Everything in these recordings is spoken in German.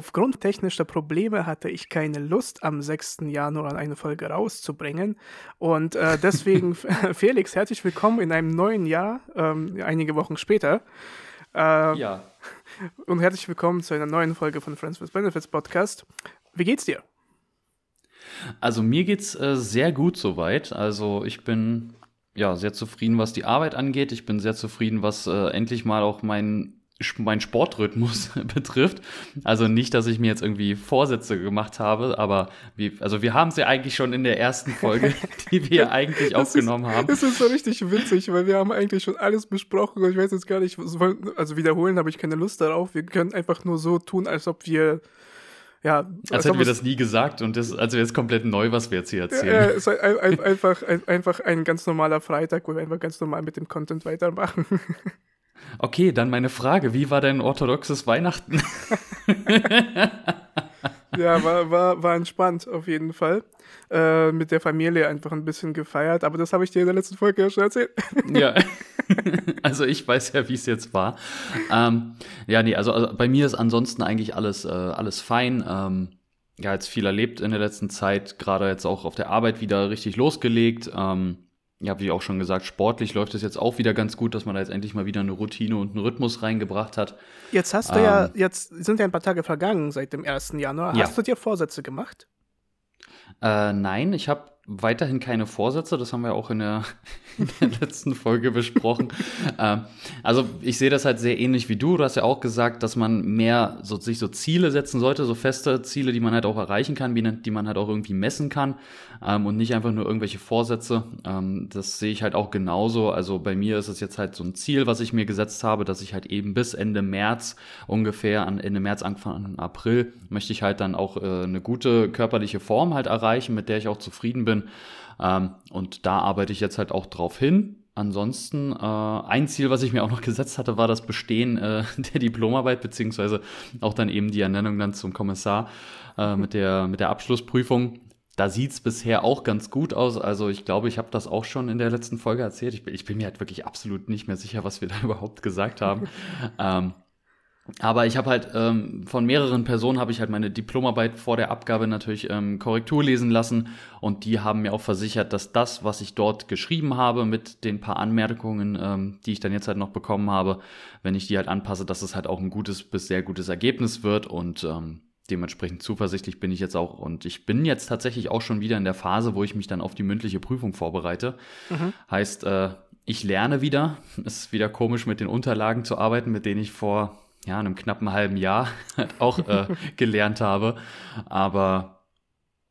aufgrund technischer Probleme hatte ich keine Lust, am 6. Januar eine Folge rauszubringen. Und äh, deswegen, Felix, herzlich willkommen in einem neuen Jahr, ähm, einige Wochen später. Äh, ja. Und herzlich willkommen zu einer neuen Folge von Friends with Benefits Podcast. Wie geht's dir? Also mir geht's äh, sehr gut soweit. Also ich bin ja sehr zufrieden, was die Arbeit angeht. Ich bin sehr zufrieden, was äh, endlich mal auch mein mein Sportrhythmus betrifft. Also nicht, dass ich mir jetzt irgendwie Vorsätze gemacht habe, aber wie, also wir haben es ja eigentlich schon in der ersten Folge, die wir eigentlich aufgenommen ist, haben. Das ist so richtig witzig, weil wir haben eigentlich schon alles besprochen und ich weiß jetzt gar nicht, also wiederholen habe ich keine Lust darauf. Wir können einfach nur so tun, als ob wir ja, als, als hätten wir das nie gesagt und das, also jetzt komplett neu, was wir jetzt hier erzählen. Ja, es ist ein, ein, einfach, ein, einfach ein ganz normaler Freitag, wo wir einfach ganz normal mit dem Content weitermachen. Okay, dann meine Frage: Wie war dein orthodoxes Weihnachten? ja, war, war, war entspannt auf jeden Fall. Äh, mit der Familie einfach ein bisschen gefeiert, aber das habe ich dir in der letzten Folge ja schon erzählt. ja, also ich weiß ja, wie es jetzt war. Ähm, ja, nee, also, also, bei mir ist ansonsten eigentlich alles, äh, alles fein. Ähm, ja, jetzt viel erlebt in der letzten Zeit, gerade jetzt auch auf der Arbeit wieder richtig losgelegt. Ähm, ja, wie auch schon gesagt, sportlich läuft es jetzt auch wieder ganz gut, dass man da jetzt endlich mal wieder eine Routine und einen Rhythmus reingebracht hat. Jetzt hast du ähm, ja, jetzt sind ja ein paar Tage vergangen seit dem 1. Januar. Ja. Hast du dir Vorsätze gemacht? Äh, nein, ich habe weiterhin keine Vorsätze, das haben wir auch in der, in der letzten Folge besprochen. ähm, also ich sehe das halt sehr ähnlich wie du. Du hast ja auch gesagt, dass man mehr so, sich so Ziele setzen sollte, so feste Ziele, die man halt auch erreichen kann, die man halt auch irgendwie messen kann ähm, und nicht einfach nur irgendwelche Vorsätze. Ähm, das sehe ich halt auch genauso. Also bei mir ist es jetzt halt so ein Ziel, was ich mir gesetzt habe, dass ich halt eben bis Ende März ungefähr, an Ende März, Anfang April, möchte ich halt dann auch äh, eine gute körperliche Form halt erreichen, mit der ich auch zufrieden bin ähm, und da arbeite ich jetzt halt auch drauf hin. Ansonsten, äh, ein Ziel, was ich mir auch noch gesetzt hatte, war das Bestehen äh, der Diplomarbeit, beziehungsweise auch dann eben die Ernennung dann zum Kommissar äh, mit, der, mit der Abschlussprüfung. Da sieht es bisher auch ganz gut aus. Also ich glaube, ich habe das auch schon in der letzten Folge erzählt. Ich, ich, bin mir halt wirklich absolut nicht mehr sicher, was wir da überhaupt gesagt haben. ähm, aber ich habe halt ähm, von mehreren Personen habe ich halt meine Diplomarbeit vor der Abgabe natürlich ähm, Korrektur lesen lassen und die haben mir auch versichert, dass das, was ich dort geschrieben habe mit den paar Anmerkungen, ähm, die ich dann jetzt halt noch bekommen habe, wenn ich die halt anpasse, dass es halt auch ein gutes bis sehr gutes Ergebnis wird und ähm, dementsprechend zuversichtlich bin ich jetzt auch und ich bin jetzt tatsächlich auch schon wieder in der Phase, wo ich mich dann auf die mündliche Prüfung vorbereite. Mhm. Heißt, äh, ich lerne wieder. Es ist wieder komisch, mit den Unterlagen zu arbeiten, mit denen ich vor ja, einem knappen halben Jahr auch äh, gelernt habe. Aber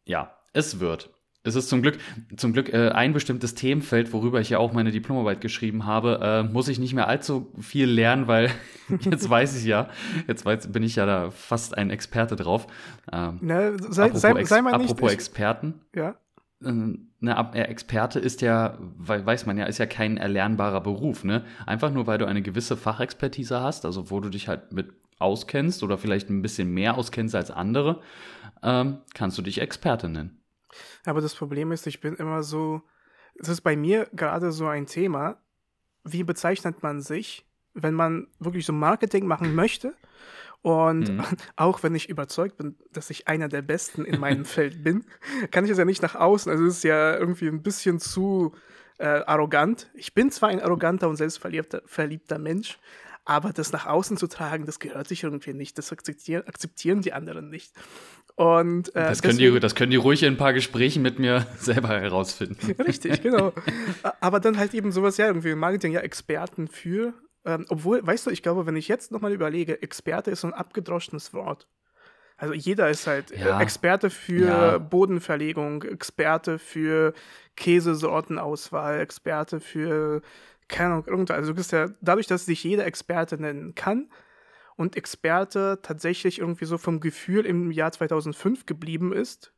ja, es wird. Es ist zum Glück, zum Glück äh, ein bestimmtes Themenfeld, worüber ich ja auch meine Diplomarbeit geschrieben habe, äh, muss ich nicht mehr allzu viel lernen, weil jetzt weiß ich ja, jetzt weiß, bin ich ja da fast ein Experte drauf. Ähm, ne, sei, sei, sei mal nicht, apropos Experten. Ja eine Experte ist ja, weiß man ja, ist ja kein erlernbarer Beruf, ne? Einfach nur, weil du eine gewisse Fachexpertise hast, also wo du dich halt mit auskennst oder vielleicht ein bisschen mehr auskennst als andere, ähm, kannst du dich Experte nennen. Aber das Problem ist, ich bin immer so, es ist bei mir gerade so ein Thema, wie bezeichnet man sich, wenn man wirklich so Marketing machen möchte und mhm. auch wenn ich überzeugt bin, dass ich einer der Besten in meinem Feld bin, kann ich es ja nicht nach außen. Also es ist ja irgendwie ein bisschen zu äh, arrogant. Ich bin zwar ein arroganter und selbstverliebter verliebter Mensch, aber das nach außen zu tragen, das gehört sich irgendwie nicht. Das akzeptieren, akzeptieren die anderen nicht. Und, äh, das, können deswegen, die, das können die ruhig in ein paar Gesprächen mit mir selber herausfinden. Richtig, genau. aber dann halt eben sowas, ja, irgendwie Marketing, ja, Experten für ähm, obwohl, weißt du, ich glaube, wenn ich jetzt nochmal überlege, Experte ist so ein abgedroschenes Wort. Also jeder ist halt äh, ja. Experte für ja. Bodenverlegung, Experte für Käsesortenauswahl, Experte für keine Ahnung, also du bist ja dadurch, dass sich jeder Experte nennen kann und Experte tatsächlich irgendwie so vom Gefühl im Jahr 2005 geblieben ist,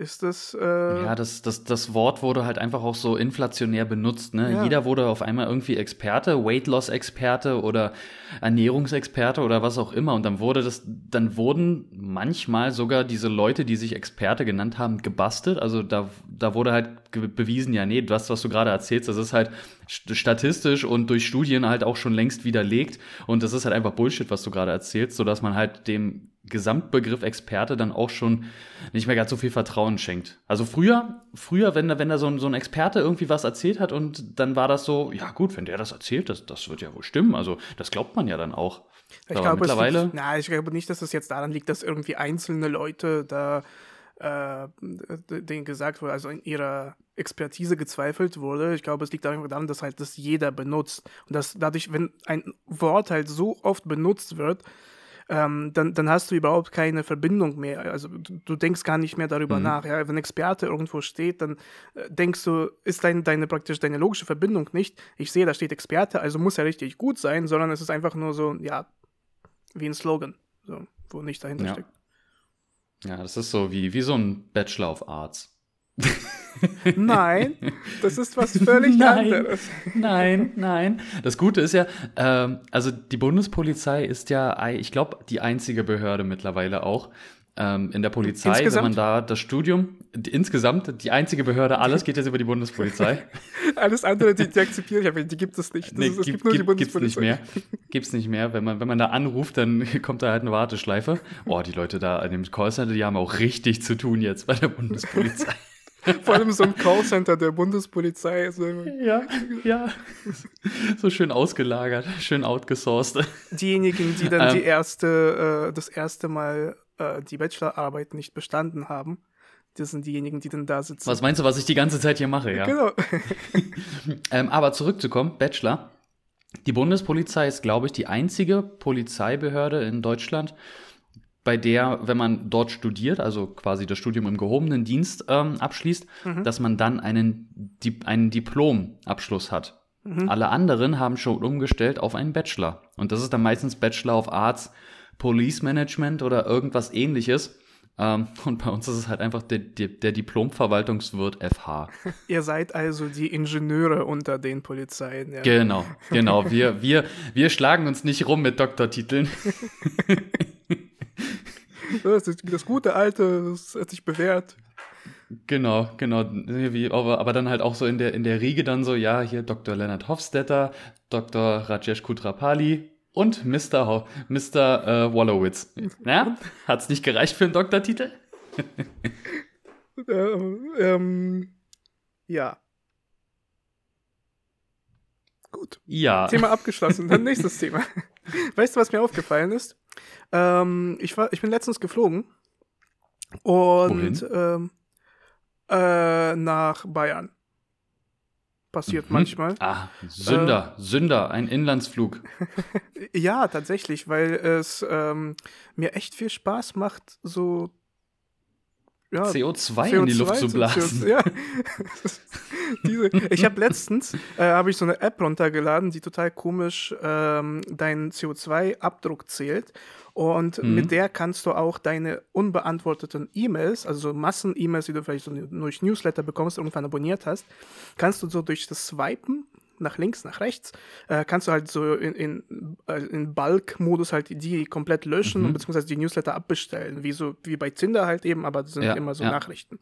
ist das. Äh ja, das, das, das Wort wurde halt einfach auch so inflationär benutzt. Ne? Ja. Jeder wurde auf einmal irgendwie Experte, Weight Loss Experte oder Ernährungsexperte oder was auch immer. Und dann wurde das, dann wurden manchmal sogar diese Leute, die sich Experte genannt haben, gebastelt. Also da, da wurde halt bewiesen, ja, nee, das, was du gerade erzählst, das ist halt statistisch und durch Studien halt auch schon längst widerlegt. Und das ist halt einfach Bullshit, was du gerade erzählst, sodass man halt dem Gesamtbegriff Experte dann auch schon nicht mehr ganz so viel Vertrauen schenkt. Also früher, früher, wenn, wenn da so ein, so ein Experte irgendwie was erzählt hat und dann war das so, ja gut, wenn der das erzählt, das, das wird ja wohl stimmen. Also das glaubt man ja dann auch. Ich Aber glaube, mittlerweile. Liegt, na, ich glaube nicht, dass es jetzt daran liegt, dass irgendwie einzelne Leute da äh, denen gesagt wurde, also in ihrer Expertise gezweifelt wurde. Ich glaube, es liegt einfach daran, dass halt das jeder benutzt. Und dass dadurch, wenn ein Wort halt so oft benutzt wird, ähm, dann, dann hast du überhaupt keine Verbindung mehr. Also du, du denkst gar nicht mehr darüber mhm. nach. Ja? Wenn Experte irgendwo steht, dann äh, denkst du, ist dein, deine praktisch deine logische Verbindung nicht, ich sehe, da steht Experte, also muss er richtig gut sein, sondern es ist einfach nur so, ja, wie ein Slogan, so, wo nicht dahinter ja. steckt. Ja, das ist so wie, wie so ein Bachelor of Arts. Nein, das ist was völlig nein, anderes. Nein, nein. Das Gute ist ja, ähm, also die Bundespolizei ist ja, ich glaube, die einzige Behörde mittlerweile auch ähm, in der Polizei, insgesamt? wenn man da das Studium, die, insgesamt die einzige Behörde, alles geht jetzt über die Bundespolizei. alles andere, die, die akzeptiere ich, aber die gibt es nicht. Das nee, ist, es gibt, gibt nur die Bundespolizei. Gibt's nicht mehr. Gibt's nicht mehr. Wenn man, wenn man da anruft, dann kommt da halt eine Warteschleife. Oh, die Leute da an dem Callcenter, die haben auch richtig zu tun jetzt bei der Bundespolizei. Vor allem so ein Callcenter der Bundespolizei. So ja, ja. So schön ausgelagert, schön outgesourced. Diejenigen, die dann ähm, die erste, äh, das erste Mal äh, die Bachelorarbeit nicht bestanden haben, das sind diejenigen, die dann da sitzen. Was meinst du, was ich die ganze Zeit hier mache, ja? Genau. ähm, aber zurückzukommen, Bachelor. Die Bundespolizei ist, glaube ich, die einzige Polizeibehörde in Deutschland, bei der, wenn man dort studiert, also quasi das Studium im gehobenen Dienst ähm, abschließt, mhm. dass man dann einen, Di einen Diplomabschluss hat. Mhm. Alle anderen haben schon umgestellt auf einen Bachelor. Und das ist dann meistens Bachelor of Arts, Police Management oder irgendwas ähnliches. Ähm, und bei uns ist es halt einfach der, der, der Diplomverwaltungswirt FH. Ihr seid also die Ingenieure unter den Polizeien. Ja. Genau, genau. Wir, wir, wir schlagen uns nicht rum mit Doktortiteln. Das, das gute Alte, das hat sich bewährt. Genau, genau. Aber, aber dann halt auch so in der, in der Riege dann so, ja, hier Dr. Leonard Hofstetter, Dr. Rajesh Kutrapali und Mr. Ho Mr. Äh, Wallowitz. Ja, hat's nicht gereicht für einen Doktortitel? ähm, ähm, ja. Gut. Ja. Thema abgeschlossen. Dann nächstes Thema. Weißt du, was mir aufgefallen ist? Ähm, ich, war, ich bin letztens geflogen und ähm, äh, nach Bayern. Passiert mhm. manchmal. Ah, Sünder, äh, Sünder, ein Inlandsflug. ja, tatsächlich, weil es ähm, mir echt viel Spaß macht, so ja, CO2, CO2, in die Luft zu blasen. CO2, ja. Diese, ich habe letztens äh, habe ich so eine App runtergeladen, die total komisch ähm, deinen CO2-Abdruck zählt. Und mhm. mit der kannst du auch deine unbeantworteten E-Mails, also so Massen-E-Mails, die du vielleicht so durch Newsletter bekommst, irgendwann abonniert hast, kannst du so durch das Swipen nach links, nach rechts, äh, kannst du halt so in, in, äh, in Bulk-Modus halt die komplett löschen mhm. beziehungsweise die Newsletter abbestellen, wie so wie bei Tinder halt eben, aber das sind ja, immer so ja. Nachrichten.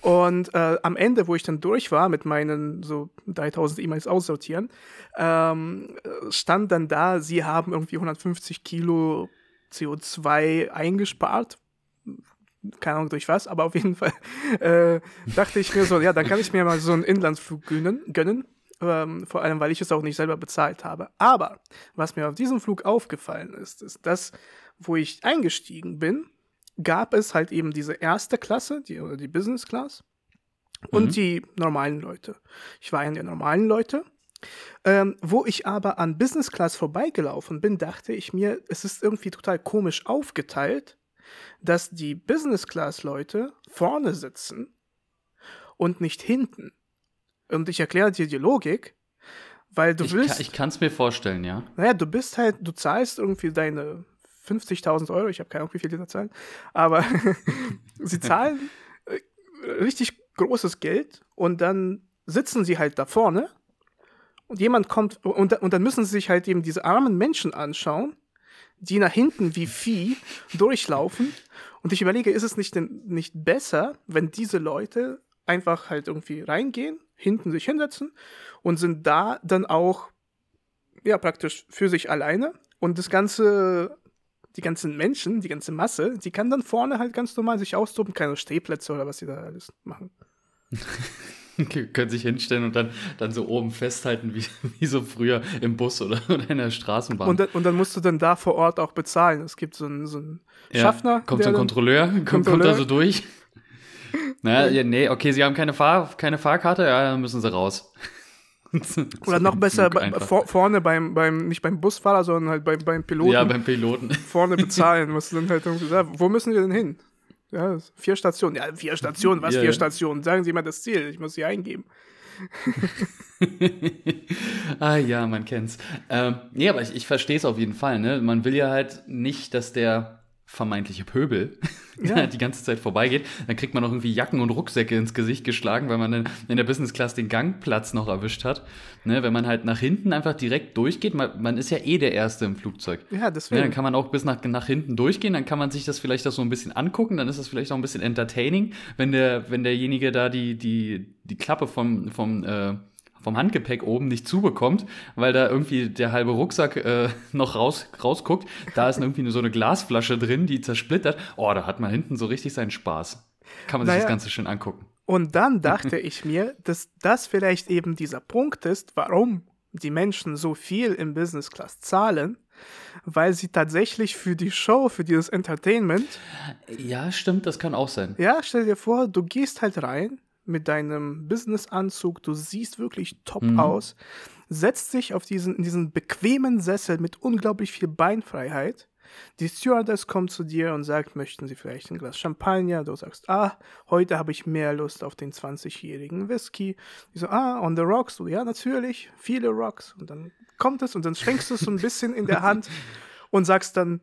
Und äh, am Ende, wo ich dann durch war mit meinen so 3000 E-Mails aussortieren, ähm, stand dann da, sie haben irgendwie 150 Kilo CO2 eingespart, keine Ahnung durch was, aber auf jeden Fall äh, dachte ich mir so, ja, dann kann ich mir mal so einen Inlandsflug gönnen, gönnen ähm, vor allem weil ich es auch nicht selber bezahlt habe. Aber was mir auf diesem Flug aufgefallen ist, ist, dass, wo ich eingestiegen bin, gab es halt eben diese erste Klasse, die, oder die Business Class, und mhm. die normalen Leute. Ich war in der normalen Leute. Ähm, wo ich aber an Business Class vorbeigelaufen bin, dachte ich mir, es ist irgendwie total komisch aufgeteilt, dass die Business Class Leute vorne sitzen und nicht hinten. Und ich erkläre dir die Logik, weil du ich willst. Kann, ich kann es mir vorstellen, ja. Naja, du bist halt, du zahlst irgendwie deine 50.000 Euro, ich habe keine Ahnung, wie viel die da zahlen, aber sie zahlen äh, richtig großes Geld und dann sitzen sie halt da vorne und jemand kommt und, und dann müssen sie sich halt eben diese armen Menschen anschauen, die nach hinten wie Vieh durchlaufen. Und ich überlege, ist es nicht, denn, nicht besser, wenn diese Leute einfach halt irgendwie reingehen, hinten sich hinsetzen und sind da dann auch ja praktisch für sich alleine und das ganze die ganzen Menschen, die ganze Masse, die kann dann vorne halt ganz normal sich austoben, keine Stehplätze oder was sie da alles machen. können sich hinstellen und dann, dann so oben festhalten, wie, wie so früher im Bus oder, oder in der Straßenbahn. Und dann, und dann musst du dann da vor Ort auch bezahlen. Es gibt so einen, so einen ja, Schaffner. Kommt so ein Kontrolleur, kommt, Kontrolleur. kommt da so durch. naja, ja, nee, okay, sie haben keine, Fahr keine Fahrkarte, ja, dann müssen sie raus. Oder noch besser vor, vorne beim, beim, nicht beim Busfahrer, sondern halt beim, beim Piloten. Ja, beim Piloten. Vorne bezahlen, musst du dann halt irgendwie sagen, wo müssen wir denn hin? Ja, vier Stationen. Ja, vier Stationen, was ja, vier ja. Stationen? Sagen Sie mal das Ziel, ich muss sie eingeben. ah ja, man kennt's. Ähm, nee, aber ich, ich verstehe es auf jeden Fall. Ne? Man will ja halt nicht, dass der vermeintliche Pöbel ja. die ganze Zeit vorbeigeht. Dann kriegt man noch irgendwie Jacken und Rucksäcke ins Gesicht geschlagen, weil man in, in der Business Class den Gangplatz noch erwischt hat. Ne, wenn man halt nach hinten einfach direkt durchgeht, man, man ist ja eh der Erste im Flugzeug. Ja, deswegen. Ne, dann kann man auch bis nach, nach hinten durchgehen, dann kann man sich das vielleicht auch so ein bisschen angucken, dann ist das vielleicht auch ein bisschen entertaining, wenn der, wenn derjenige da die, die, die Klappe vom, vom äh, vom Handgepäck oben nicht zubekommt, weil da irgendwie der halbe Rucksack äh, noch raus, rausguckt. Da ist irgendwie so eine Glasflasche drin, die zersplittert. Oh, da hat man hinten so richtig seinen Spaß. Kann man naja. sich das Ganze schön angucken. Und dann dachte ich mir, dass das vielleicht eben dieser Punkt ist, warum die Menschen so viel im Business Class zahlen, weil sie tatsächlich für die Show, für dieses Entertainment. Ja, stimmt, das kann auch sein. Ja, stell dir vor, du gehst halt rein, mit deinem Businessanzug, du siehst wirklich top mhm. aus, setzt dich auf diesen, in diesen bequemen Sessel mit unglaublich viel Beinfreiheit. Die Stewardess kommt zu dir und sagt, möchten Sie vielleicht ein Glas Champagner? Du sagst, ah, heute habe ich mehr Lust auf den 20-jährigen Whisky. Die so, ah, on the rocks? Du, ja, natürlich, viele Rocks. Und dann kommt es und dann schwenkst du es so ein bisschen in der Hand und sagst dann,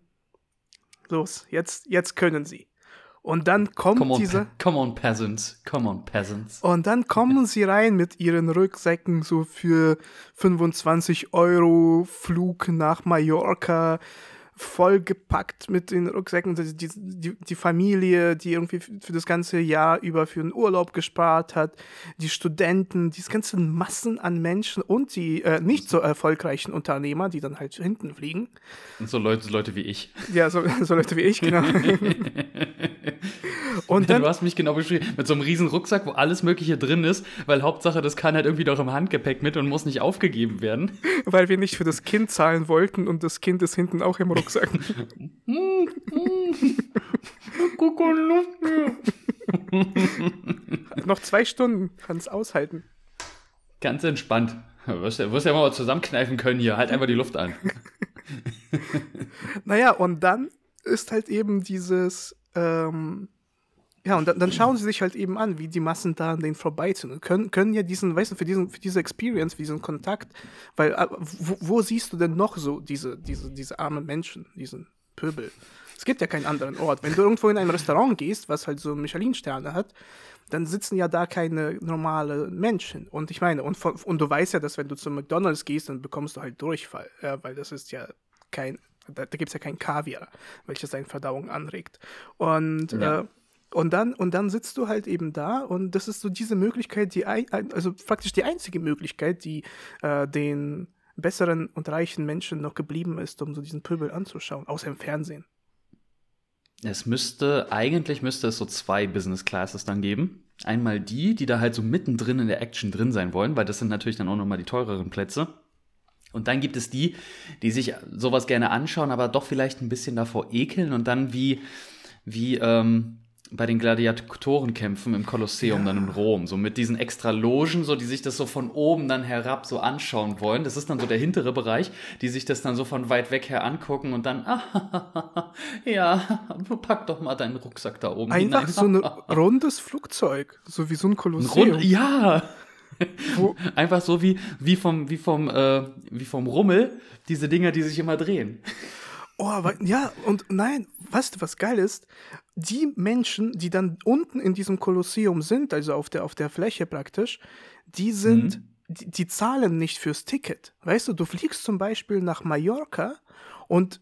los, jetzt, jetzt können Sie. Und dann kommt come on, diese. Come on, Peasants. Come on, Peasants. Und dann kommen sie rein mit ihren Rucksäcken so für 25 Euro Flug nach Mallorca, vollgepackt mit den Rucksäcken. Die, die, die Familie, die irgendwie für das ganze Jahr über für einen Urlaub gespart hat, die Studenten, diese ganzen Massen an Menschen und die äh, nicht so erfolgreichen Unternehmer, die dann halt hinten fliegen. Und so Leute, Leute wie ich. Ja, so, so Leute wie ich, genau. und dann, du hast mich genau beschrieben, mit so einem riesen Rucksack, wo alles Mögliche drin ist, weil Hauptsache, das kann halt irgendwie doch im Handgepäck mit und muss nicht aufgegeben werden. Weil wir nicht für das Kind zahlen wollten und das Kind ist hinten auch im Rucksack. Noch zwei Stunden kann es aushalten. Ganz entspannt. Du wirst, ja, wirst ja mal zusammenkneifen können hier. Halt einfach die Luft an. naja, und dann ist halt eben dieses, ähm, ja, und dann, dann, schauen sie sich halt eben an, wie die Massen da an denen vorbeiziehen und können, können ja diesen, weißt du, für, diesen, für diese Experience, für diesen Kontakt, weil äh, wo, wo, siehst du denn noch so diese, diese, diese armen Menschen, diesen Pöbel? Es gibt ja keinen anderen Ort. Wenn du irgendwo in ein Restaurant gehst, was halt so Michelin-Sterne hat, dann sitzen ja da keine normale Menschen. Und ich meine, und, und du weißt ja, dass wenn du zum McDonalds gehst, dann bekommst du halt Durchfall, ja, weil das ist ja kein, da, da gibt es ja kein Kaviar, welches deine Verdauung anregt. Und ja. äh, und dann, und dann sitzt du halt eben da und das ist so diese Möglichkeit, die also praktisch die einzige Möglichkeit, die äh, den besseren und reichen Menschen noch geblieben ist, um so diesen Pöbel anzuschauen, außer im Fernsehen. Es müsste, eigentlich müsste es so zwei Business Classes dann geben. Einmal die, die da halt so mittendrin in der Action drin sein wollen, weil das sind natürlich dann auch nochmal die teureren Plätze. Und dann gibt es die, die sich sowas gerne anschauen, aber doch vielleicht ein bisschen davor ekeln und dann wie, wie, ähm, bei den Gladiatorenkämpfen im Kolosseum ja. dann in Rom, so mit diesen extra Logen, so die sich das so von oben dann herab so anschauen wollen. Das ist dann so der hintere Bereich, die sich das dann so von weit weg her angucken und dann, ah, ja, pack doch mal deinen Rucksack da oben Einfach hinein. so ein rundes Flugzeug, so wie so ein Kolosseum. Rund, ja. Wo? Einfach so wie, wie vom, wie vom, äh, wie vom Rummel, diese Dinger, die sich immer drehen. Oh, ja, und nein, weißt du, was geil ist? Die Menschen, die dann unten in diesem Kolosseum sind, also auf der, auf der Fläche praktisch, die sind, mhm. die, die zahlen nicht fürs Ticket. Weißt du, du fliegst zum Beispiel nach Mallorca und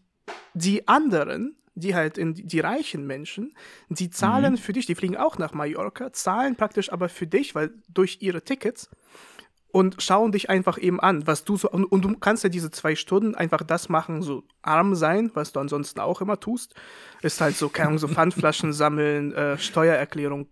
die anderen, die halt in die reichen Menschen, die zahlen mhm. für dich, die fliegen auch nach Mallorca, zahlen praktisch aber für dich, weil durch ihre Tickets und schauen dich einfach eben an, was du so, und, und, du kannst ja diese zwei Stunden einfach das machen, so arm sein, was du ansonsten auch immer tust. Ist halt so, keine Ahnung, so Pfandflaschen sammeln, äh, Steuererklärung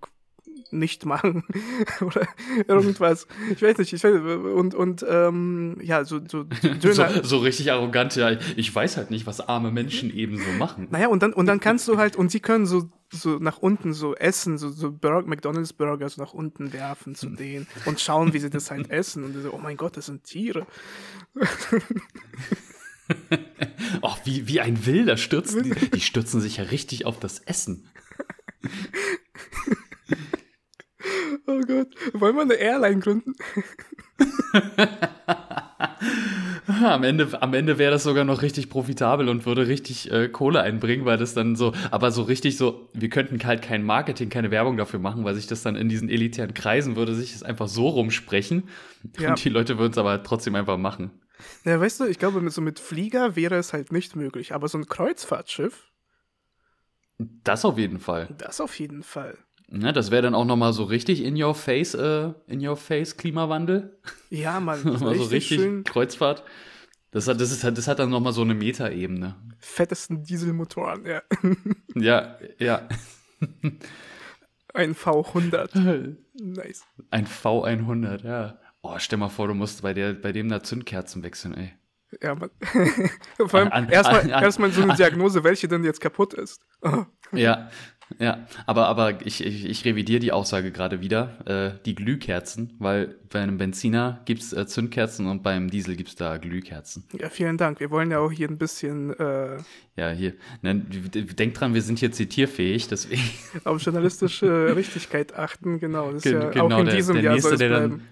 nicht machen oder irgendwas. Ich weiß nicht, ich weiß, und, und ähm, ja, so, so Döner. So, so, richtig arrogant, ja, ich weiß halt nicht, was arme Menschen eben so machen. Naja, und dann, und dann kannst du halt, und sie können so, so nach unten so essen, so, so Burger, McDonalds Burger so nach unten werfen zu denen und schauen, wie sie das halt essen. Und so, oh mein Gott, das sind Tiere. oh, wie, wie ein Wilder stürzen die, die stürzen sich ja richtig auf das Essen. Oh Gott. Wollen wir eine Airline gründen? am Ende, am Ende wäre das sogar noch richtig profitabel und würde richtig äh, Kohle einbringen, weil das dann so, aber so richtig so, wir könnten halt kein Marketing, keine Werbung dafür machen, weil sich das dann in diesen elitären Kreisen würde sich das einfach so rumsprechen ja. und die Leute würden es aber trotzdem einfach machen. Ja, weißt du, ich glaube, mit, so mit Flieger wäre es halt nicht möglich, aber so ein Kreuzfahrtschiff. Das auf jeden Fall. Das auf jeden Fall. Ja, das wäre dann auch nochmal so richtig in your face, äh, in your face Klimawandel. Ja, Mann. nochmal so richtig schön. Kreuzfahrt. Das hat, das, ist, das hat dann nochmal so eine Metaebene. Fettesten Dieselmotoren, ja. ja, ja. Ein V100. Nice. Ein V100, ja. Oh, stell mal vor, du musst bei, der, bei dem da Zündkerzen wechseln, ey. Ja, man. Vor allem erstmal erst so eine Diagnose, welche denn jetzt kaputt ist. Ja, ja, aber, aber ich, ich, ich revidiere die Aussage gerade wieder. Äh, die Glühkerzen, weil bei einem Benziner gibt es äh, Zündkerzen und beim Diesel gibt es da Glühkerzen. Ja, vielen Dank. Wir wollen ja auch hier ein bisschen. Äh, ja, hier. Ne, denkt dran, wir sind hier zitierfähig, deswegen. Auf journalistische Richtigkeit achten, genau. Das ist ja genau, auch in der, diesem der Jahr nächste, soll es bleiben. Dann,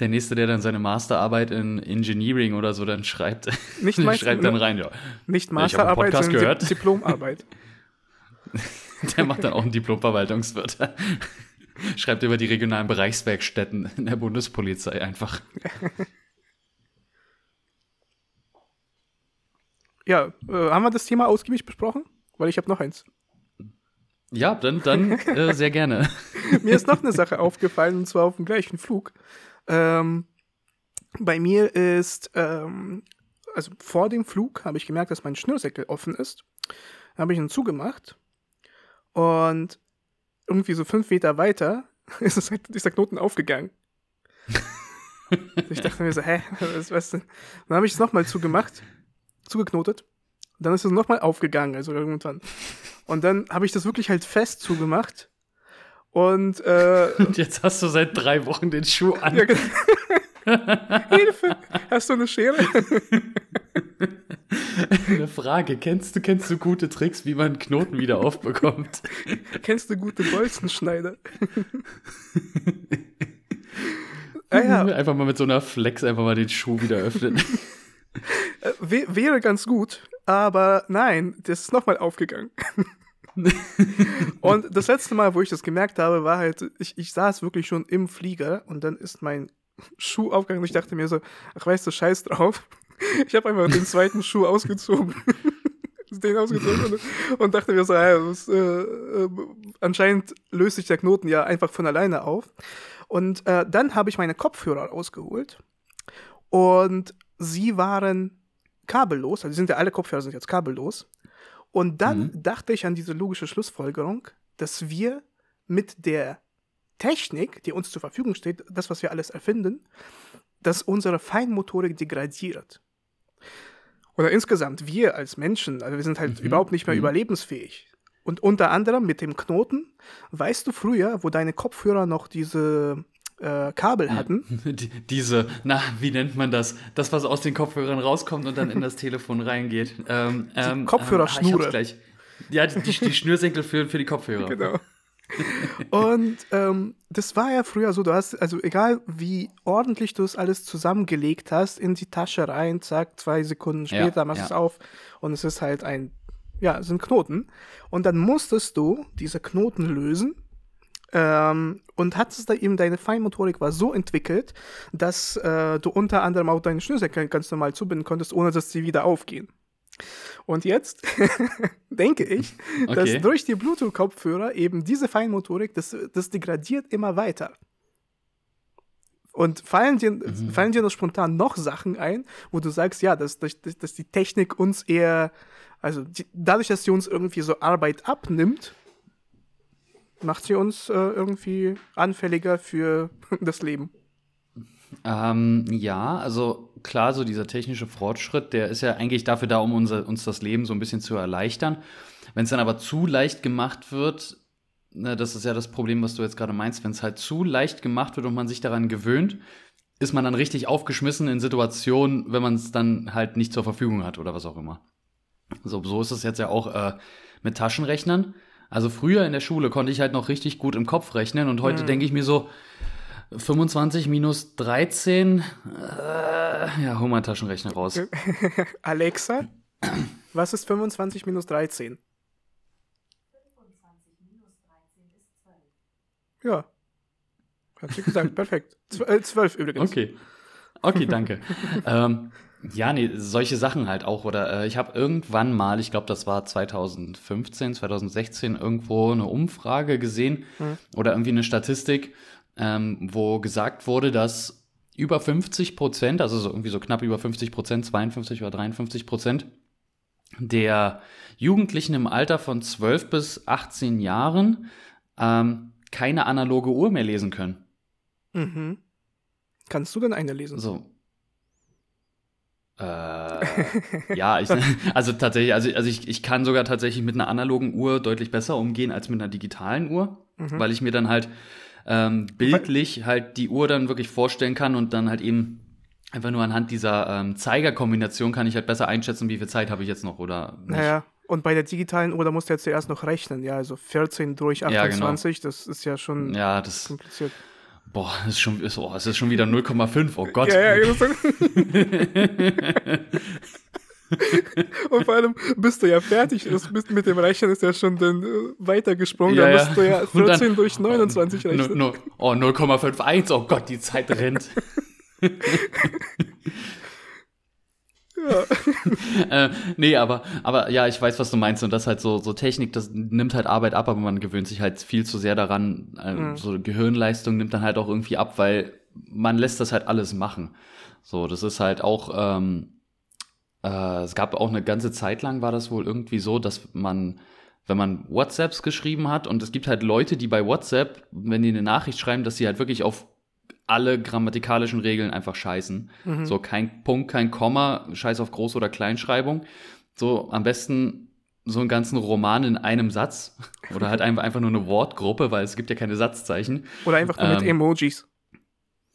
der nächste, der dann seine Masterarbeit in Engineering oder so dann schreibt, nicht schreibt dann rein, ja. Nicht Masterarbeit, sondern gehört. Diplomarbeit. Der macht dann auch einen Diplomverwaltungswirt. Schreibt über die regionalen Bereichswerkstätten in der Bundespolizei einfach. Ja, äh, haben wir das Thema ausgiebig besprochen? Weil ich habe noch eins. Ja, dann, dann äh, sehr gerne. mir ist noch eine Sache aufgefallen, und zwar auf dem gleichen Flug. Ähm, bei mir ist, ähm, also vor dem Flug habe ich gemerkt, dass mein Schnürsenkel offen ist. Dann habe ich ihn zugemacht und irgendwie so fünf Meter weiter ist, es halt, ist der Knoten aufgegangen. ich dachte mir so, hä, was, was denn? Dann habe ich es nochmal zugemacht, zugeknotet. Dann ist es nochmal aufgegangen, also irgendwann. Und dann habe ich das wirklich halt fest zugemacht. Und, äh, und jetzt hast du seit drei Wochen den Schuh an. Genau. Hilfe! Hast du eine Schere? Eine Frage. Kennst du, kennst du gute Tricks, wie man Knoten wieder aufbekommt? Kennst du gute Bolzenschneider? ah, ja. Einfach mal mit so einer Flex einfach mal den Schuh wieder öffnen. Äh, wäre ganz gut, aber nein, das ist nochmal aufgegangen. und das letzte Mal, wo ich das gemerkt habe, war halt, ich, ich saß wirklich schon im Flieger und dann ist mein Schuh aufgegangen und ich dachte mir so, ach weißt du, scheiß drauf. Ich habe einfach den zweiten Schuh ausgezogen. den ausgezogen und dachte mir so, ja, das, äh, äh, anscheinend löst sich der Knoten ja einfach von alleine auf. Und äh, dann habe ich meine Kopfhörer ausgeholt und sie waren kabellos, also sind ja alle Kopfhörer sind jetzt kabellos. Und dann mhm. dachte ich an diese logische Schlussfolgerung, dass wir mit der Technik, die uns zur Verfügung steht, das, was wir alles erfinden, dass unsere Feinmotorik degradiert. Oder insgesamt, wir als Menschen, also wir sind halt mhm. überhaupt nicht mehr mhm. überlebensfähig. Und unter anderem mit dem Knoten, weißt du früher, wo deine Kopfhörer noch diese äh, Kabel hatten? Die, diese, na, wie nennt man das? Das, was aus den Kopfhörern rauskommt und dann in das Telefon reingeht. Ähm, die ähm, Kopfhörerschnure. Ähm, ja, die, die, die Schnürsenkel für, für die Kopfhörer. Genau. Und ähm, das war ja früher so, du hast, also egal wie ordentlich du es alles zusammengelegt hast, in die Tasche rein, zack, zwei Sekunden später ja, machst du ja. es auf und es ist halt ein, ja, es sind Knoten. Und dann musstest du diese Knoten lösen ähm, und hattest da eben deine Feinmotorik war so entwickelt, dass äh, du unter anderem auch deine Schnürsenkel ganz normal zubinden konntest, ohne dass sie wieder aufgehen. Und jetzt denke ich, okay. dass durch die Bluetooth-Kopfhörer eben diese Feinmotorik, das, das degradiert immer weiter. Und fallen dir, mhm. fallen dir noch spontan noch Sachen ein, wo du sagst, ja, dass, dass, dass die Technik uns eher, also die, dadurch, dass sie uns irgendwie so Arbeit abnimmt, macht sie uns äh, irgendwie anfälliger für das Leben. Ähm, ja, also klar, so dieser technische Fortschritt, der ist ja eigentlich dafür da, um unser, uns das Leben so ein bisschen zu erleichtern. Wenn es dann aber zu leicht gemacht wird, ne, das ist ja das Problem, was du jetzt gerade meinst, wenn es halt zu leicht gemacht wird und man sich daran gewöhnt, ist man dann richtig aufgeschmissen in Situationen, wenn man es dann halt nicht zur Verfügung hat oder was auch immer. So, so ist es jetzt ja auch äh, mit Taschenrechnern. Also früher in der Schule konnte ich halt noch richtig gut im Kopf rechnen und heute mhm. denke ich mir so, 25 minus 13, äh, ja, hol mal einen Taschenrechner raus. Alexa, was ist 25 minus 13? Ja. Hat sie gesagt, perfekt. Äh, zwölf übrigens. Okay. Okay, danke. ähm, ja, nee, solche Sachen halt auch. Oder äh, ich habe irgendwann mal, ich glaube, das war 2015, 2016, irgendwo eine Umfrage gesehen hm. oder irgendwie eine Statistik, ähm, wo gesagt wurde, dass über 50 Prozent, also so irgendwie so knapp über 50 Prozent, 52 oder 53 Prozent der Jugendlichen im Alter von 12 bis 18 Jahren ähm, keine analoge Uhr mehr lesen können. Mhm. Kannst du denn eine lesen? So. Äh, ja, ich, also tatsächlich, also, also ich, ich kann sogar tatsächlich mit einer analogen Uhr deutlich besser umgehen als mit einer digitalen Uhr, mhm. weil ich mir dann halt ähm, bildlich halt die Uhr dann wirklich vorstellen kann und dann halt eben einfach nur anhand dieser ähm, Zeigerkombination kann ich halt besser einschätzen, wie viel Zeit habe ich jetzt noch oder nicht. Naja, und bei der digitalen Uhr, da musst du jetzt zuerst noch rechnen, ja, also 14 durch 28, ja, genau. das ist ja schon ja, das, kompliziert. Boah, das ist schon, ist, oh, es ist schon wieder 0,5, oh Gott. Ja, ja, genau. Und vor allem bist du ja fertig, das bist mit dem Rechnen ist ja schon dann äh, weitergesprungen, ja, da musst du ja 14 dann, durch 29 rechnen. No, no, oh, 0,51, oh Gott, die Zeit rennt. Ja. äh, nee, aber, aber ja, ich weiß, was du meinst. Und das halt so, so Technik, das nimmt halt Arbeit ab, aber man gewöhnt sich halt viel zu sehr daran. Äh, mhm. So Gehirnleistung nimmt dann halt auch irgendwie ab, weil man lässt das halt alles machen. So, das ist halt auch, ähm, äh, es gab auch eine ganze Zeit lang war das wohl irgendwie so, dass man, wenn man WhatsApps geschrieben hat und es gibt halt Leute, die bei WhatsApp, wenn die eine Nachricht schreiben, dass sie halt wirklich auf alle grammatikalischen Regeln einfach scheißen. Mhm. So kein Punkt, kein Komma, scheiß auf Groß- oder Kleinschreibung. So am besten so einen ganzen Roman in einem Satz oder halt einfach, einfach nur eine Wortgruppe, weil es gibt ja keine Satzzeichen. Oder einfach nur ähm, mit Emojis.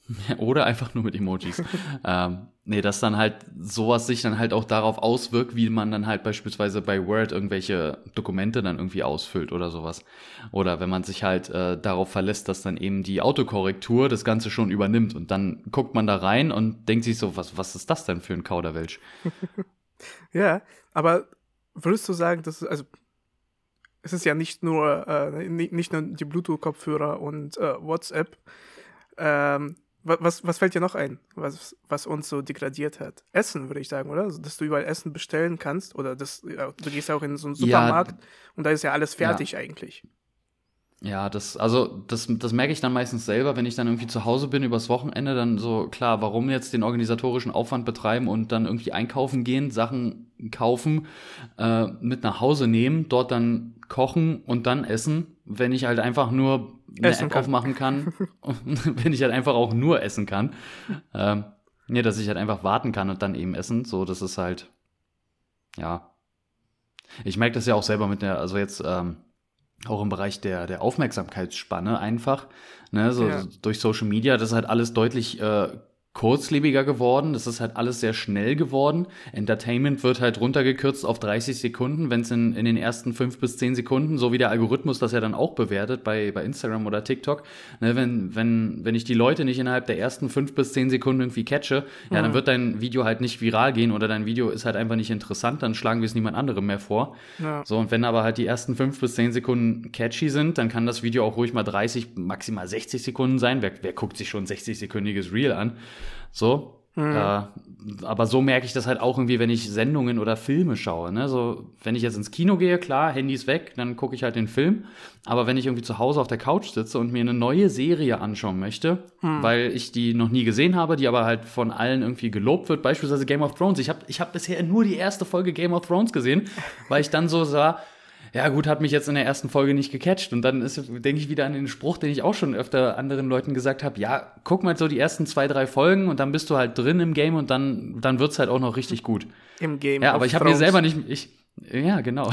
Oder einfach nur mit Emojis. ähm, nee, dass dann halt sowas sich dann halt auch darauf auswirkt, wie man dann halt beispielsweise bei Word irgendwelche Dokumente dann irgendwie ausfüllt oder sowas. Oder wenn man sich halt äh, darauf verlässt, dass dann eben die Autokorrektur das Ganze schon übernimmt und dann guckt man da rein und denkt sich so, was, was ist das denn für ein Kauderwelsch? ja, aber würdest du sagen, dass also es ist ja nicht nur äh, nicht nur die Bluetooth-Kopfhörer und äh, WhatsApp. Ähm, was, was fällt dir noch ein, was, was uns so degradiert hat? Essen, würde ich sagen, oder? Dass du überall Essen bestellen kannst oder das, du gehst ja auch in so einen Supermarkt ja, und da ist ja alles fertig ja. eigentlich. Ja, das, also das, das merke ich dann meistens selber, wenn ich dann irgendwie zu Hause bin übers Wochenende, dann so, klar, warum jetzt den organisatorischen Aufwand betreiben und dann irgendwie einkaufen gehen, Sachen kaufen, äh, mit nach Hause nehmen, dort dann kochen und dann essen, wenn ich halt einfach nur eine essen App kann. aufmachen kann, wenn ich halt einfach auch nur essen kann. Ähm, ja, dass ich halt einfach warten kann und dann eben essen. So, das ist halt, ja. Ich merke das ja auch selber mit der, also jetzt ähm, auch im Bereich der, der Aufmerksamkeitsspanne einfach, ne, so ja. durch Social Media, das ist halt alles deutlich äh, kurzlebiger geworden. Das ist halt alles sehr schnell geworden. Entertainment wird halt runtergekürzt auf 30 Sekunden, wenn es in, in den ersten fünf bis zehn Sekunden, so wie der Algorithmus das ja dann auch bewertet bei, bei Instagram oder TikTok, ne, wenn, wenn, wenn ich die Leute nicht innerhalb der ersten fünf bis zehn Sekunden irgendwie catche, ja, mhm. dann wird dein Video halt nicht viral gehen oder dein Video ist halt einfach nicht interessant, dann schlagen wir es niemand anderem mehr vor. Ja. So, und wenn aber halt die ersten fünf bis zehn Sekunden catchy sind, dann kann das Video auch ruhig mal 30, maximal 60 Sekunden sein. Wer, wer guckt sich schon 60-sekündiges Reel an? So. Mhm. Äh, aber so merke ich das halt auch irgendwie, wenn ich Sendungen oder Filme schaue. Ne? So, wenn ich jetzt ins Kino gehe, klar, Handy ist weg, dann gucke ich halt den Film. Aber wenn ich irgendwie zu Hause auf der Couch sitze und mir eine neue Serie anschauen möchte, hm. weil ich die noch nie gesehen habe, die aber halt von allen irgendwie gelobt wird, beispielsweise Game of Thrones. Ich habe ich hab bisher nur die erste Folge Game of Thrones gesehen, weil ich dann so sah, ja gut, hat mich jetzt in der ersten Folge nicht gecatcht. Und dann ist, denke ich wieder an den Spruch, den ich auch schon öfter anderen Leuten gesagt habe, ja, guck mal so die ersten zwei, drei Folgen und dann bist du halt drin im Game und dann, dann wird's halt auch noch richtig gut. Im Game. Ja, aber ich habe mir selber nicht, ich, ja, genau.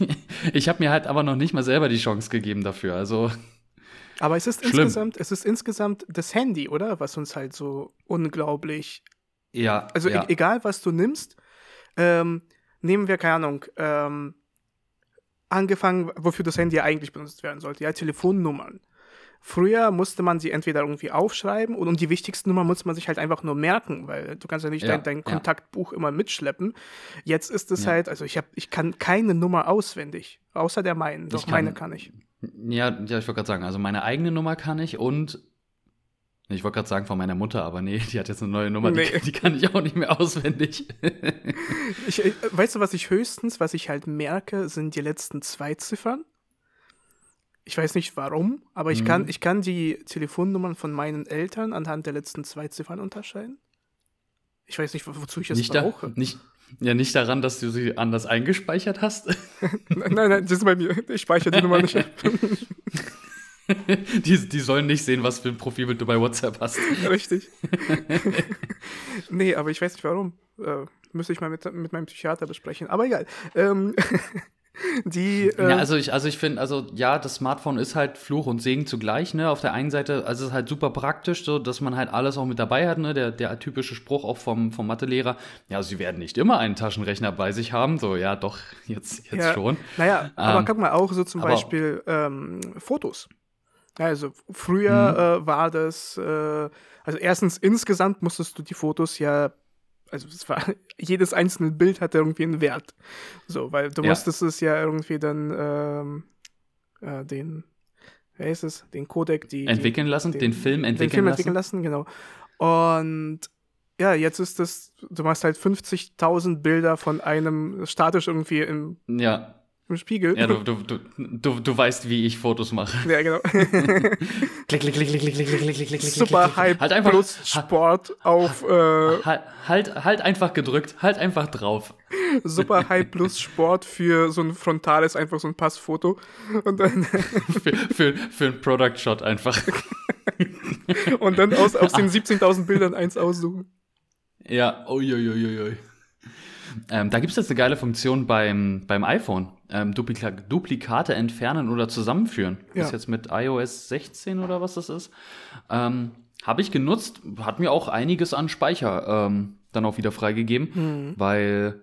ich habe mir halt aber noch nicht mal selber die Chance gegeben dafür. Also. Aber es ist schlimm. insgesamt, es ist insgesamt das Handy, oder? Was uns halt so unglaublich. Ja. Also ja. E egal, was du nimmst, ähm, nehmen wir, keine Ahnung, ähm, angefangen, wofür das Handy eigentlich benutzt werden sollte, ja, Telefonnummern. Früher musste man sie entweder irgendwie aufschreiben und, und die wichtigsten Nummern musste man sich halt einfach nur merken, weil du kannst ja nicht ja, dein, dein ja. Kontaktbuch immer mitschleppen. Jetzt ist es ja. halt, also ich habe, ich kann keine Nummer auswendig, außer der meinen. Doch kann, meine kann ich. Ja, ja, ich wollte gerade sagen, also meine eigene Nummer kann ich und ich wollte gerade sagen von meiner Mutter, aber nee, die hat jetzt eine neue Nummer, nee. die, die, kann ich auch nicht mehr auswendig. ich, äh, weißt du, was ich höchstens, was ich halt merke, sind die letzten zwei Ziffern. Ich weiß nicht warum, aber ich, mhm. kann, ich kann die Telefonnummern von meinen Eltern anhand der letzten zwei Ziffern unterscheiden. Ich weiß nicht, wozu ich es nicht brauche. Da, nicht, ja, nicht daran, dass du sie anders eingespeichert hast. nein, nein, das ist bei mir. Ich speichere die Nummer nicht. die, die sollen nicht sehen, was für ein Profilbild du bei WhatsApp hast. Richtig. nee, aber ich weiß nicht warum. Äh, müsste ich mal mit, mit meinem Psychiater besprechen. Aber egal. Ähm, die, äh ja, also ich, also ich finde, also ja, das Smartphone ist halt Fluch und Segen zugleich, ne? Auf der einen Seite, also es ist halt super praktisch, so dass man halt alles auch mit dabei hat, ne? Der, der typische Spruch auch vom, vom Mathelehrer, ja, sie werden nicht immer einen Taschenrechner bei sich haben. So, ja, doch, jetzt, jetzt ja, schon. Naja, ähm, aber guck mal, auch so zum Beispiel ähm, Fotos. Also früher mhm. äh, war das, äh, also erstens insgesamt musstest du die Fotos ja, also es war, jedes einzelne Bild hatte irgendwie einen Wert. So, weil du ja. musstest es ja irgendwie dann ähm, äh, den, wer ist es, den Codec, die. Entwickeln die, lassen, den, den, Film entwickeln den Film entwickeln lassen, genau. Und ja, jetzt ist das, du machst halt 50.000 Bilder von einem statisch irgendwie im ja im Spiegel. Ja, du, du, du, du, du weißt, wie ich Fotos mache. Ja, genau. klick, klick, klick, klick, klick, klick, klick, klick, klick, Super Hype halt einfach, plus Sport auf. Äh, halt, halt, halt einfach gedrückt, halt einfach drauf. Super Hype plus Sport für so ein frontales, einfach so ein Passfoto. Und dann. für, für, für ein Product Shot einfach. Und dann aus, aus den 17.000 Bildern eins aussuchen. Ja, uiuiuiui. Ähm, da gibt es jetzt eine geile Funktion beim, beim iPhone. Ähm, Duplika Duplikate entfernen oder zusammenführen. Ja. Das ist jetzt mit iOS 16 oder was das ist. Ähm, Habe ich genutzt, hat mir auch einiges an Speicher ähm, dann auch wieder freigegeben, mhm. weil,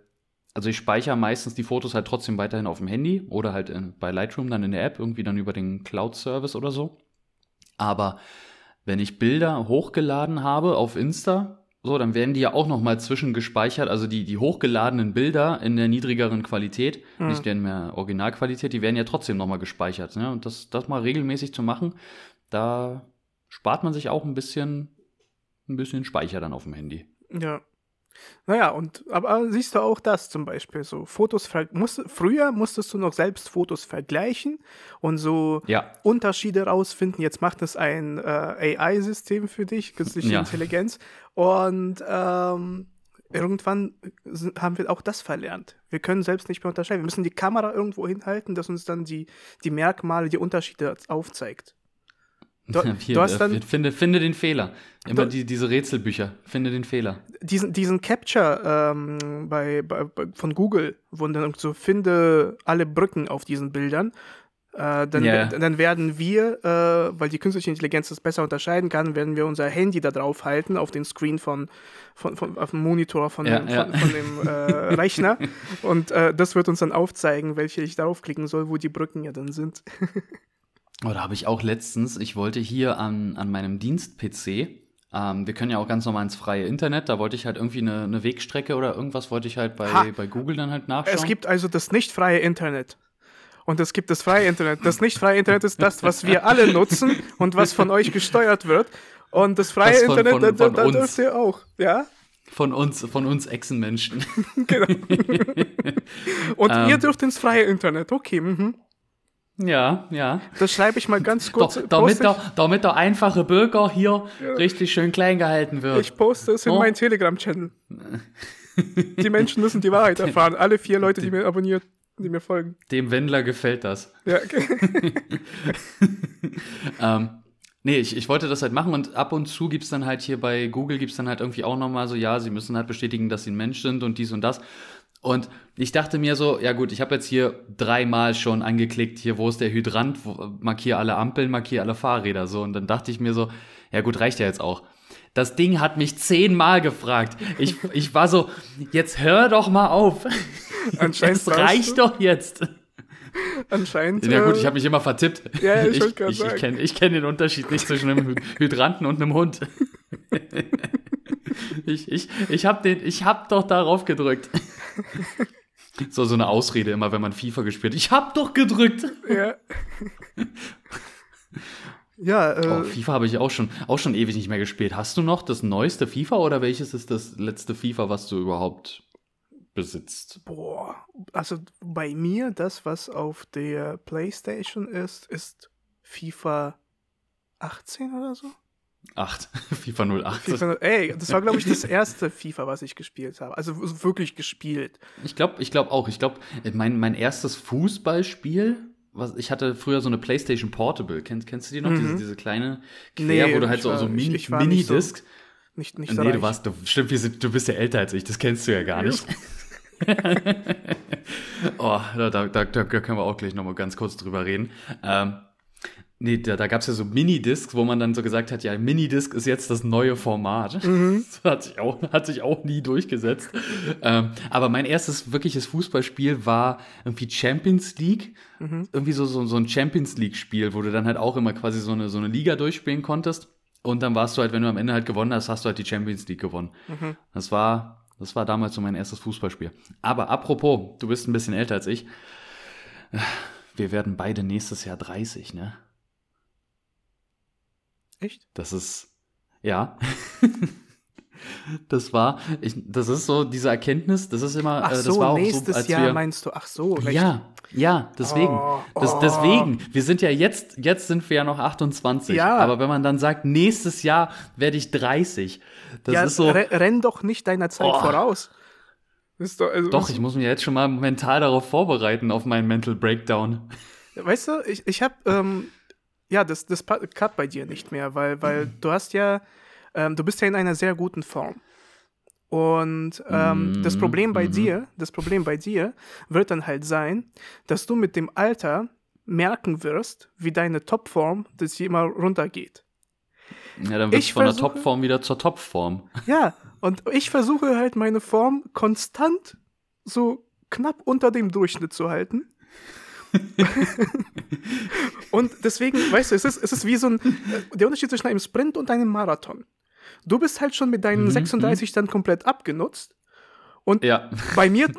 also ich speichere meistens die Fotos halt trotzdem weiterhin auf dem Handy oder halt in, bei Lightroom dann in der App, irgendwie dann über den Cloud-Service oder so. Aber wenn ich Bilder hochgeladen habe auf Insta, so, dann werden die ja auch nochmal zwischengespeichert, also die, die hochgeladenen Bilder in der niedrigeren Qualität, mhm. nicht in der Originalqualität, die werden ja trotzdem nochmal gespeichert. Ne? Und das, das mal regelmäßig zu machen, da spart man sich auch ein bisschen, ein bisschen Speicher dann auf dem Handy. Ja. Naja, und aber siehst du auch das zum Beispiel, so Fotos, musst, früher musstest du noch selbst Fotos vergleichen und so ja. Unterschiede rausfinden. Jetzt macht es ein äh, AI-System für dich, künstliche ja. Intelligenz. Und ähm, irgendwann haben wir auch das verlernt. Wir können selbst nicht mehr unterscheiden. Wir müssen die Kamera irgendwo hinhalten, dass uns dann die, die Merkmale, die Unterschiede aufzeigt. Du, Hier, du hast dann, finde, finde den Fehler. Immer du, die, diese Rätselbücher. Finde den Fehler. Diesen, diesen Capture ähm, bei, bei, von Google, wo dann so finde alle Brücken auf diesen Bildern. Äh, dann, yeah. dann werden wir, äh, weil die künstliche Intelligenz das besser unterscheiden kann, werden wir unser Handy da drauf halten, auf den Screen von, von, von auf dem Monitor von, ja, dem, ja. von, von, dem äh, Rechner. Und äh, das wird uns dann aufzeigen, welche ich darauf klicken soll, wo die Brücken ja dann sind. Oder habe ich auch letztens, ich wollte hier an, an meinem Dienst-PC, ähm, wir können ja auch ganz normal ins freie Internet, da wollte ich halt irgendwie eine, eine Wegstrecke oder irgendwas wollte ich halt bei, bei Google dann halt nachschauen. Es gibt also das nicht freie Internet. Und es gibt das freie Internet. Das nicht freie Internet ist das, was wir alle nutzen und was von euch gesteuert wird. Und das freie das von, Internet, von, von da, da dürft ihr auch, ja? Von uns, von uns Echsenmenschen. genau. Und ähm, ihr dürft ins freie Internet, okay. Mhm. Ja, ja. Das schreibe ich mal ganz kurz. Da, damit, der, damit der einfache Bürger hier ja. richtig schön klein gehalten wird. Ich poste es in oh. meinen Telegram-Channel. die Menschen müssen die Wahrheit erfahren. Alle vier Leute, die mir abonniert, die mir folgen. Dem Wendler gefällt das. Ja, okay. ähm, nee, ich, ich wollte das halt machen und ab und zu gibt es dann halt hier bei Google gibt es dann halt irgendwie auch nochmal so, ja, sie müssen halt bestätigen, dass sie ein Mensch sind und dies und das. Und ich dachte mir so, ja gut, ich habe jetzt hier dreimal schon angeklickt, hier, wo ist der Hydrant, markiere alle Ampeln, markiere alle Fahrräder, so. Und dann dachte ich mir so, ja gut, reicht ja jetzt auch. Das Ding hat mich zehnmal gefragt. Ich, ich war so, jetzt hör doch mal auf. Anscheinend es reicht doch jetzt. Anscheinend. Ja gut, ich habe mich immer vertippt. Ja, ich, ich, ich, ich kenne kenn den Unterschied nicht zwischen einem Hydranten und einem Hund. Ich, ich, ich habe den, ich hab doch darauf gedrückt. So, so eine Ausrede immer, wenn man FIFA gespielt. Ich hab doch gedrückt. Ja. ja, äh, oh, FIFA habe ich auch schon, auch schon ewig nicht mehr gespielt. Hast du noch das neueste FIFA oder welches ist das letzte FIFA, was du überhaupt besitzt? Boah, also bei mir, das, was auf der PlayStation ist, ist FIFA 18 oder so. 8. FIFA 08. FIFA, ey, das war, glaube ich, das erste FIFA, was ich gespielt habe. Also wirklich gespielt. Ich glaube ich glaub auch. Ich glaube, mein, mein erstes Fußballspiel, was, ich hatte früher so eine PlayStation Portable. Kennst, kennst du die noch? Mhm. Diese, diese kleine Quer, nee, wo du halt so, war, so Mini, ich, ich Mini-Disc. So, nicht, nicht Nee, du warst, du, stimmt, du bist ja älter als ich, das kennst du ja gar nicht. oh, da, da, da, da können wir auch gleich nochmal ganz kurz drüber reden. Ähm, Nee, da, da gab es ja so Minidiscs, wo man dann so gesagt hat, ja, Minidisc ist jetzt das neue Format. Mhm. Das hat sich auch, hat sich auch nie durchgesetzt. ähm, aber mein erstes wirkliches Fußballspiel war irgendwie Champions League. Mhm. Irgendwie so, so, so ein Champions League-Spiel, wo du dann halt auch immer quasi so eine, so eine Liga durchspielen konntest. Und dann warst du halt, wenn du am Ende halt gewonnen hast, hast du halt die Champions League gewonnen. Mhm. Das war, das war damals so mein erstes Fußballspiel. Aber apropos, du bist ein bisschen älter als ich. Wir werden beide nächstes Jahr 30, ne? Echt? Das ist, ja. das war, ich, das ist so diese Erkenntnis, das ist immer, ach äh, das so, war auch nächstes so, als Jahr wir, meinst du, ach so, recht. Ja, ja, deswegen. Oh, das, oh. deswegen, wir sind ja jetzt, jetzt sind wir ja noch 28. Ja. Aber wenn man dann sagt, nächstes Jahr werde ich 30, das ja, ist so. Renn doch nicht deiner Zeit Oh. voraus. Doch, also, Doch, ich muss mich jetzt schon mal mental darauf vorbereiten, auf meinen Mental Breakdown. Weißt du, ich, ich habe ähm, ja, das, das klappt bei dir nicht mehr, weil, weil mhm. du hast ja, ähm, du bist ja in einer sehr guten Form. Und ähm, mhm. das Problem bei mhm. dir, das Problem bei dir wird dann halt sein, dass du mit dem Alter merken wirst, wie deine Topform das hier immer runtergeht. Ja, dann wird es von versuche, der Topform wieder zur Topform. Ja, und ich versuche halt meine Form konstant so knapp unter dem Durchschnitt zu halten. und deswegen, weißt du, es ist, es ist wie so ein, der Unterschied zwischen einem Sprint und einem Marathon. Du bist halt schon mit deinen mhm, 36 mhm. dann komplett abgenutzt. Und ja. bei mir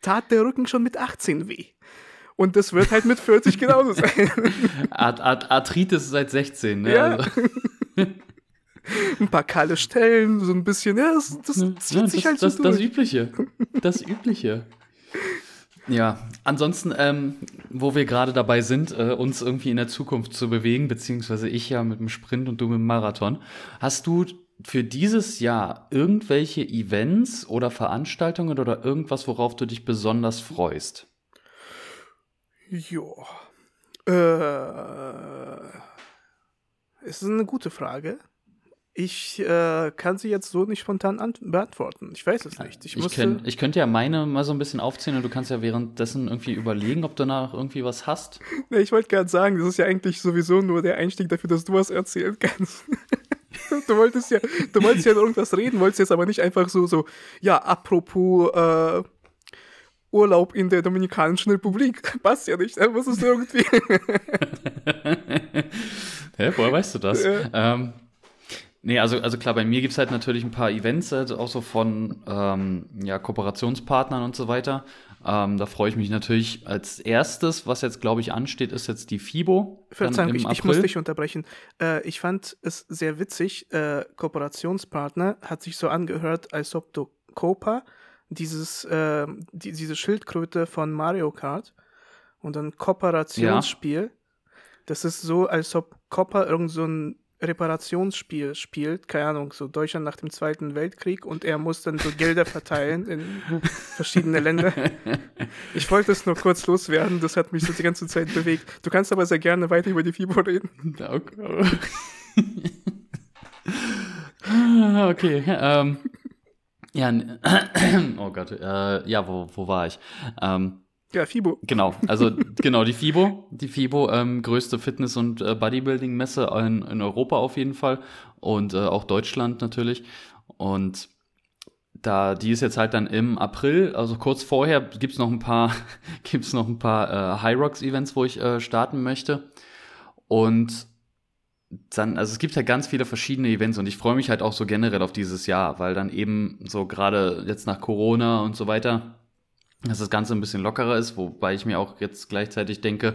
tat der Rücken schon mit 18 weh. Und das wird halt mit 40 genauso sein. Art, Art, Arthritis seit 16, ne? Ja. Also. ein paar kahle Stellen, so ein bisschen, ja, das, das zieht ja, sich das, halt so das, durch. Das Übliche. Das Übliche. Ja, ansonsten, ähm, wo wir gerade dabei sind, äh, uns irgendwie in der Zukunft zu bewegen, beziehungsweise ich ja mit dem Sprint und du mit dem Marathon, hast du für dieses Jahr irgendwelche Events oder Veranstaltungen oder irgendwas, worauf du dich besonders freust? Jo. Äh, ist eine gute Frage. Ich äh, kann sie jetzt so nicht spontan beantworten. Ich weiß es nicht. Ich, ich, könnt, ich, könnte ja meine mal so ein bisschen aufzählen und du kannst ja währenddessen irgendwie überlegen, ob du danach irgendwie was hast. Nee, ich wollte gerade sagen, das ist ja eigentlich sowieso nur der Einstieg dafür, dass du was erzählen kannst. du wolltest ja, du wolltest ja irgendwas reden, wolltest jetzt aber nicht einfach so, so, ja, apropos äh, Urlaub in der Dominikanischen Republik. Passt ja nicht, was ist irgendwie. Hä, woher weißt du das? Ja. Ähm, Nee, also, also klar, bei mir gibt es halt natürlich ein paar Events, also auch so von ähm, ja, Kooperationspartnern und so weiter. Ähm, da freue ich mich natürlich als erstes, was jetzt, glaube ich, ansteht, ist jetzt die FIBO. Verzeihung, ich, ich, muss dich unterbrechen. Äh, ich fand es sehr witzig. Äh, Kooperationspartner hat sich so angehört, als ob du Copa, dieses, äh, die, diese Schildkröte von Mario Kart und ein Kooperationsspiel. Ja. Das ist so, als ob Copper irgend so ein Reparationsspiel spielt, keine Ahnung, so Deutschland nach dem Zweiten Weltkrieg und er muss dann so Gelder verteilen in verschiedene Länder. Ich wollte es nur kurz loswerden, das hat mich so die ganze Zeit bewegt. Du kannst aber sehr gerne weiter über die FIBO reden. Okay, ähm, ja, oh Gott, äh, ja, wo, wo war ich? Ähm, ja, FIBO. Genau, also genau, die FIBO, die FIBO, ähm, größte Fitness- und äh, Bodybuilding-Messe in, in Europa auf jeden Fall und äh, auch Deutschland natürlich. Und da, die ist jetzt halt dann im April, also kurz vorher gibt's noch ein paar, gibt's noch ein paar äh, High Rocks Events, wo ich äh, starten möchte. Und dann, also es gibt ja halt ganz viele verschiedene Events und ich freue mich halt auch so generell auf dieses Jahr, weil dann eben so gerade jetzt nach Corona und so weiter dass das Ganze ein bisschen lockerer ist, wobei ich mir auch jetzt gleichzeitig denke,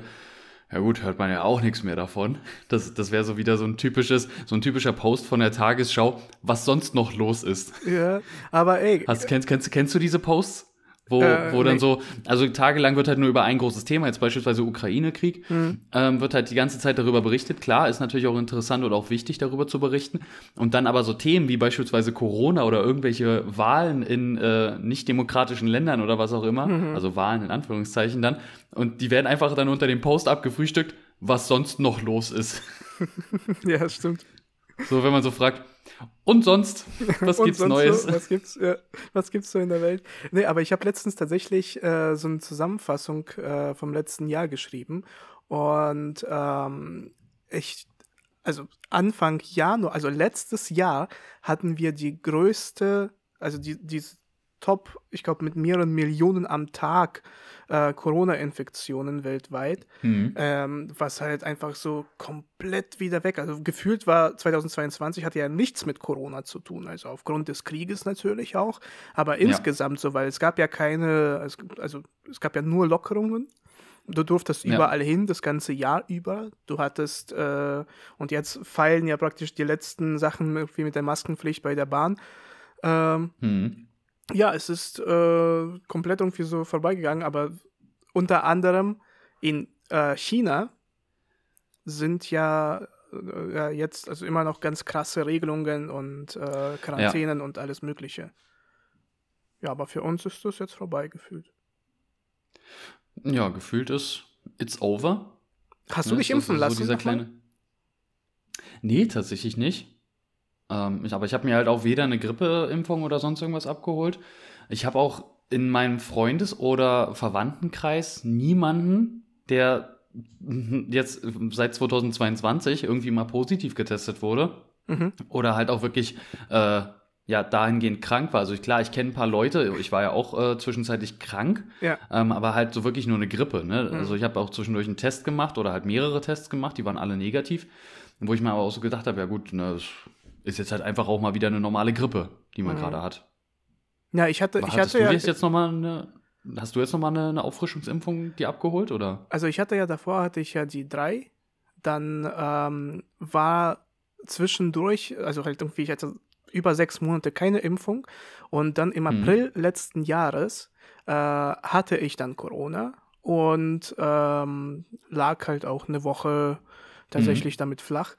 ja gut, hört man ja auch nichts mehr davon. Das, das wäre so wieder so ein typisches, so ein typischer Post von der Tagesschau, was sonst noch los ist. Ja, aber ey. Hast, kennst, kennst, kennst du diese Posts? Wo, äh, wo dann nee. so, also tagelang wird halt nur über ein großes Thema, jetzt beispielsweise Ukraine-Krieg, mhm. ähm, wird halt die ganze Zeit darüber berichtet. Klar, ist natürlich auch interessant und auch wichtig, darüber zu berichten. Und dann aber so Themen wie beispielsweise Corona oder irgendwelche Wahlen in äh, nicht-demokratischen Ländern oder was auch immer, mhm. also Wahlen in Anführungszeichen dann, und die werden einfach dann unter dem Post abgefrühstückt, was sonst noch los ist. ja, stimmt. So, wenn man so fragt, und sonst, was Und gibt's sonst Neues? So, was gibt's, ja, was gibt's so in der Welt? Nee, aber ich habe letztens tatsächlich äh, so eine Zusammenfassung äh, vom letzten Jahr geschrieben. Und ähm, ich, also Anfang Januar, also letztes Jahr hatten wir die größte, also die, die Top, ich glaube, mit mehreren Millionen am Tag äh, Corona-Infektionen weltweit, mhm. ähm, was halt einfach so komplett wieder weg. Also gefühlt war 2022 hatte ja nichts mit Corona zu tun, also aufgrund des Krieges natürlich auch, aber ja. insgesamt so, weil es gab ja keine, also es gab ja nur Lockerungen. Du durftest ja. überall hin, das ganze Jahr über. Du hattest, äh, und jetzt fallen ja praktisch die letzten Sachen irgendwie mit der Maskenpflicht bei der Bahn. Ähm, mhm ja, es ist äh, komplett irgendwie so vorbeigegangen, aber unter anderem in äh, China sind ja, äh, jetzt also immer noch ganz krasse Regelungen und äh, Quarantänen ja. und alles Mögliche. Ja, aber für uns ist das jetzt vorbei gefühlt. Ja, gefühlt ist it's over. Hast du ne, dich impfen so, lassen? So dieser kleine... Nee, tatsächlich nicht. Ähm, ich, aber ich habe mir halt auch weder eine Grippeimpfung oder sonst irgendwas abgeholt. Ich habe auch in meinem Freundes- oder Verwandtenkreis niemanden, der jetzt seit 2022 irgendwie mal positiv getestet wurde. Mhm. Oder halt auch wirklich äh, ja dahingehend krank war. Also ich, klar, ich kenne ein paar Leute, ich war ja auch äh, zwischenzeitlich krank, ja. ähm, aber halt so wirklich nur eine Grippe. Ne? Mhm. Also ich habe auch zwischendurch einen Test gemacht oder halt mehrere Tests gemacht, die waren alle negativ. Wo ich mir aber auch so gedacht habe, ja gut, ne, ist jetzt halt einfach auch mal wieder eine normale Grippe, die man mhm. gerade hat. Ja, ich hatte, ich hatte du ja. jetzt noch mal eine, hast du jetzt nochmal eine, eine Auffrischungsimpfung die abgeholt oder? Also ich hatte ja davor hatte ich ja die drei, dann ähm, war zwischendurch, also halt irgendwie, ich hatte über sechs Monate keine Impfung und dann im mhm. April hm. letzten Jahres äh, hatte ich dann Corona und ähm, lag halt auch eine Woche tatsächlich mhm. damit flach.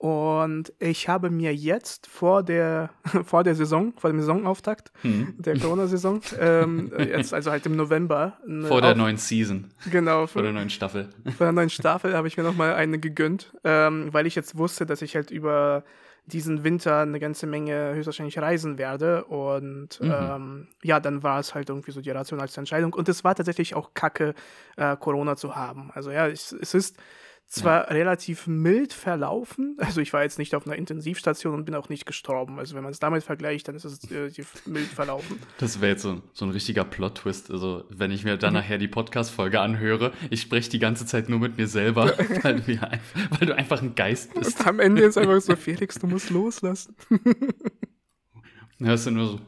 Und ich habe mir jetzt vor der, vor der Saison, vor dem Saisonauftakt mhm. der Corona-Saison, ähm, jetzt also halt im November. Vor der neuen Season. Genau. Vor, der neuen Staffel. Vor der neuen Staffel habe ich mir nochmal eine gegönnt, ähm, weil ich jetzt wusste, dass ich halt über diesen Winter eine ganze Menge höchstwahrscheinlich reisen werde. Und mhm. ähm, ja, dann war es halt irgendwie so die rationalste Entscheidung. Und es war tatsächlich auch kacke, äh, Corona zu haben. Also ja, es, es ist zwar ja. relativ mild verlaufen, also ich war jetzt nicht auf einer Intensivstation und bin auch nicht gestorben. Also wenn man es damit vergleicht, dann ist es relativ mild verlaufen. Das wäre jetzt so, so ein richtiger Plot-Twist. Also wenn ich mir dann mhm. nachher die Podcast-Folge anhöre, ich spreche die ganze Zeit nur mit mir selber, weil, du weil du einfach ein Geist bist. Und am Ende ist einfach so, Felix, du musst loslassen. Hörst du nur so.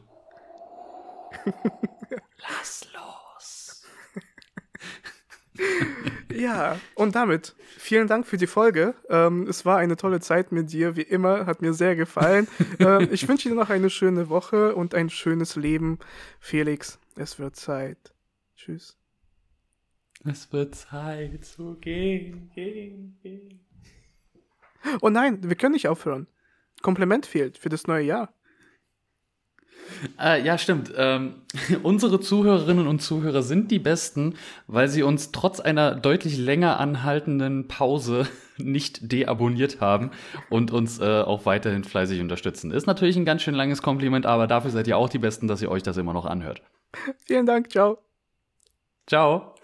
Lass los. Ja, und damit vielen Dank für die Folge. Ähm, es war eine tolle Zeit mit dir, wie immer, hat mir sehr gefallen. ähm, ich wünsche dir noch eine schöne Woche und ein schönes Leben. Felix, es wird Zeit. Tschüss. Es wird Zeit zu gehen, gehen, gehen. Oh nein, wir können nicht aufhören. Kompliment fehlt für das neue Jahr. Äh, ja, stimmt. Ähm, unsere Zuhörerinnen und Zuhörer sind die besten, weil sie uns trotz einer deutlich länger anhaltenden Pause nicht deabonniert haben und uns äh, auch weiterhin fleißig unterstützen. Ist natürlich ein ganz schön langes Kompliment, aber dafür seid ihr auch die Besten, dass ihr euch das immer noch anhört. Vielen Dank, ciao. Ciao.